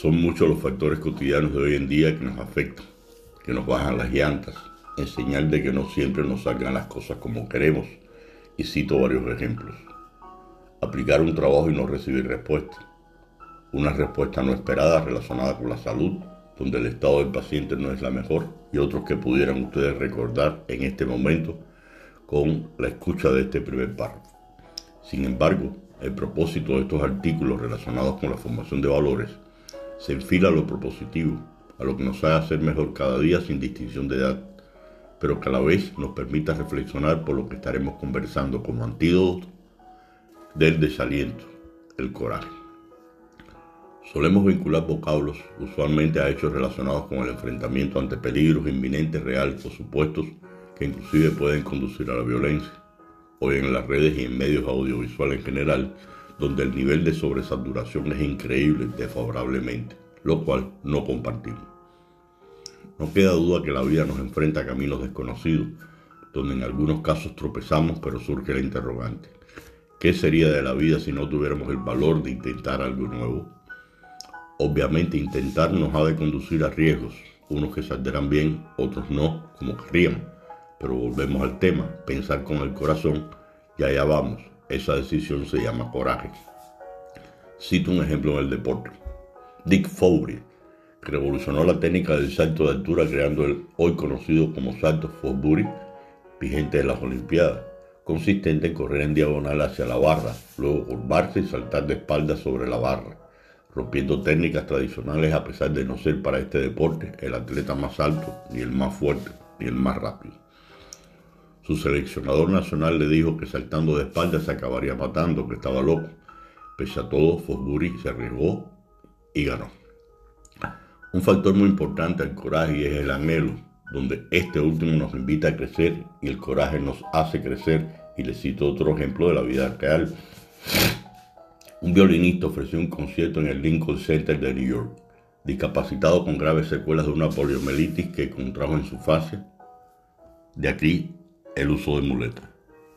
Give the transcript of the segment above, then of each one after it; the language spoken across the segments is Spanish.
Son muchos los factores cotidianos de hoy en día que nos afectan, que nos bajan las llantas, en señal de que no siempre nos salgan las cosas como queremos. Y cito varios ejemplos. Aplicar un trabajo y no recibir respuesta. Una respuesta no esperada relacionada con la salud, donde el estado del paciente no es la mejor, y otros que pudieran ustedes recordar en este momento con la escucha de este primer párrafo. Sin embargo, el propósito de estos artículos relacionados con la formación de valores se enfila a lo propositivo, a lo que nos haga ser mejor cada día sin distinción de edad, pero que a la vez nos permita reflexionar por lo que estaremos conversando como antídoto del desaliento, el coraje. Solemos vincular vocablos usualmente a hechos relacionados con el enfrentamiento ante peligros inminentes, reales o supuestos que inclusive pueden conducir a la violencia. Hoy en las redes y en medios audiovisuales en general, donde el nivel de sobresaturación es increíble desfavorablemente, lo cual no compartimos. No queda duda que la vida nos enfrenta a caminos desconocidos, donde en algunos casos tropezamos, pero surge la interrogante. ¿Qué sería de la vida si no tuviéramos el valor de intentar algo nuevo? Obviamente intentar nos ha de conducir a riesgos, unos que saldrán bien, otros no, como querríamos pero volvemos al tema, pensar con el corazón y allá vamos. Esa decisión se llama coraje. Cito un ejemplo en el deporte. Dick que revolucionó la técnica del salto de altura creando el hoy conocido como salto Fosbury, vigente de las Olimpiadas, consistente en correr en diagonal hacia la barra, luego curvarse y saltar de espaldas sobre la barra, rompiendo técnicas tradicionales a pesar de no ser para este deporte el atleta más alto, ni el más fuerte, ni el más rápido. Su seleccionador nacional le dijo que saltando de espaldas se acabaría matando, que estaba loco. Pese a todo, Fosbury se arriesgó y ganó. Un factor muy importante el coraje es el anhelo, donde este último nos invita a crecer y el coraje nos hace crecer. Y le cito otro ejemplo de la vida real. Un violinista ofreció un concierto en el Lincoln Center de New York, discapacitado con graves secuelas de una poliomielitis que contrajo en su fase. De aquí el uso de muletas.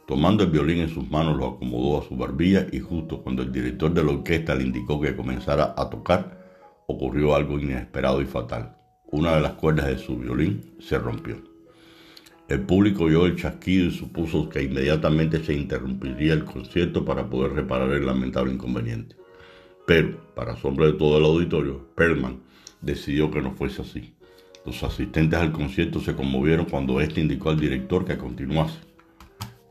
Tomando el violín en sus manos lo acomodó a su barbilla y justo cuando el director de la orquesta le indicó que comenzara a tocar, ocurrió algo inesperado y fatal. Una de las cuerdas de su violín se rompió. El público oyó el chasquido y supuso que inmediatamente se interrumpiría el concierto para poder reparar el lamentable inconveniente. Pero, para asombro de todo el auditorio, Perlman decidió que no fuese así. Los asistentes al concierto se conmovieron cuando éste indicó al director que continuase.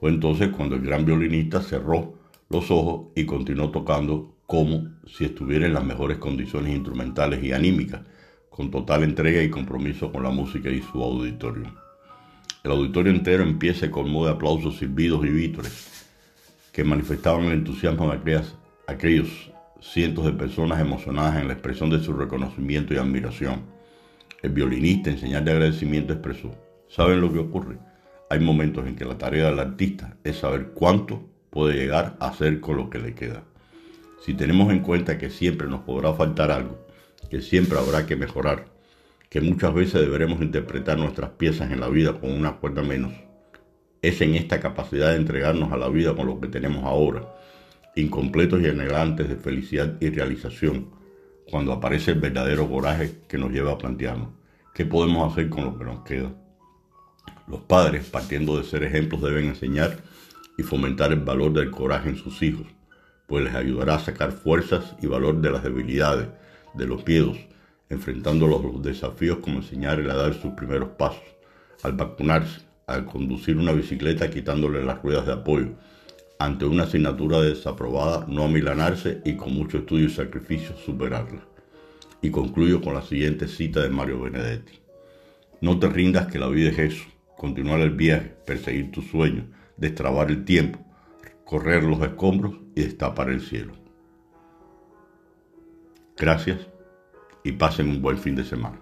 Fue entonces cuando el gran violinista cerró los ojos y continuó tocando como si estuviera en las mejores condiciones instrumentales y anímicas, con total entrega y compromiso con la música y su auditorio. El auditorio entero empieza con de aplausos, silbidos y vítores que manifestaban el entusiasmo de aquellas, aquellos cientos de personas emocionadas en la expresión de su reconocimiento y admiración. El violinista en señal de agradecimiento expresó, ¿saben lo que ocurre? Hay momentos en que la tarea del artista es saber cuánto puede llegar a hacer con lo que le queda. Si tenemos en cuenta que siempre nos podrá faltar algo, que siempre habrá que mejorar, que muchas veces deberemos interpretar nuestras piezas en la vida con una cuerda menos, es en esta capacidad de entregarnos a la vida con lo que tenemos ahora, incompletos y anhelantes de felicidad y realización, cuando aparece el verdadero coraje que nos lleva a plantearnos qué podemos hacer con lo que nos queda. Los padres, partiendo de ser ejemplos, deben enseñar y fomentar el valor del coraje en sus hijos, pues les ayudará a sacar fuerzas y valor de las debilidades, de los miedos, enfrentando los desafíos como enseñarle a dar sus primeros pasos, al vacunarse, al conducir una bicicleta quitándole las ruedas de apoyo, ante una asignatura desaprobada, no amilanarse y con mucho estudio y sacrificio superarla. Y concluyo con la siguiente cita de Mario Benedetti. No te rindas que la vida es eso, continuar el viaje, perseguir tus sueños, destrabar el tiempo, correr los escombros y destapar el cielo. Gracias y pasen un buen fin de semana.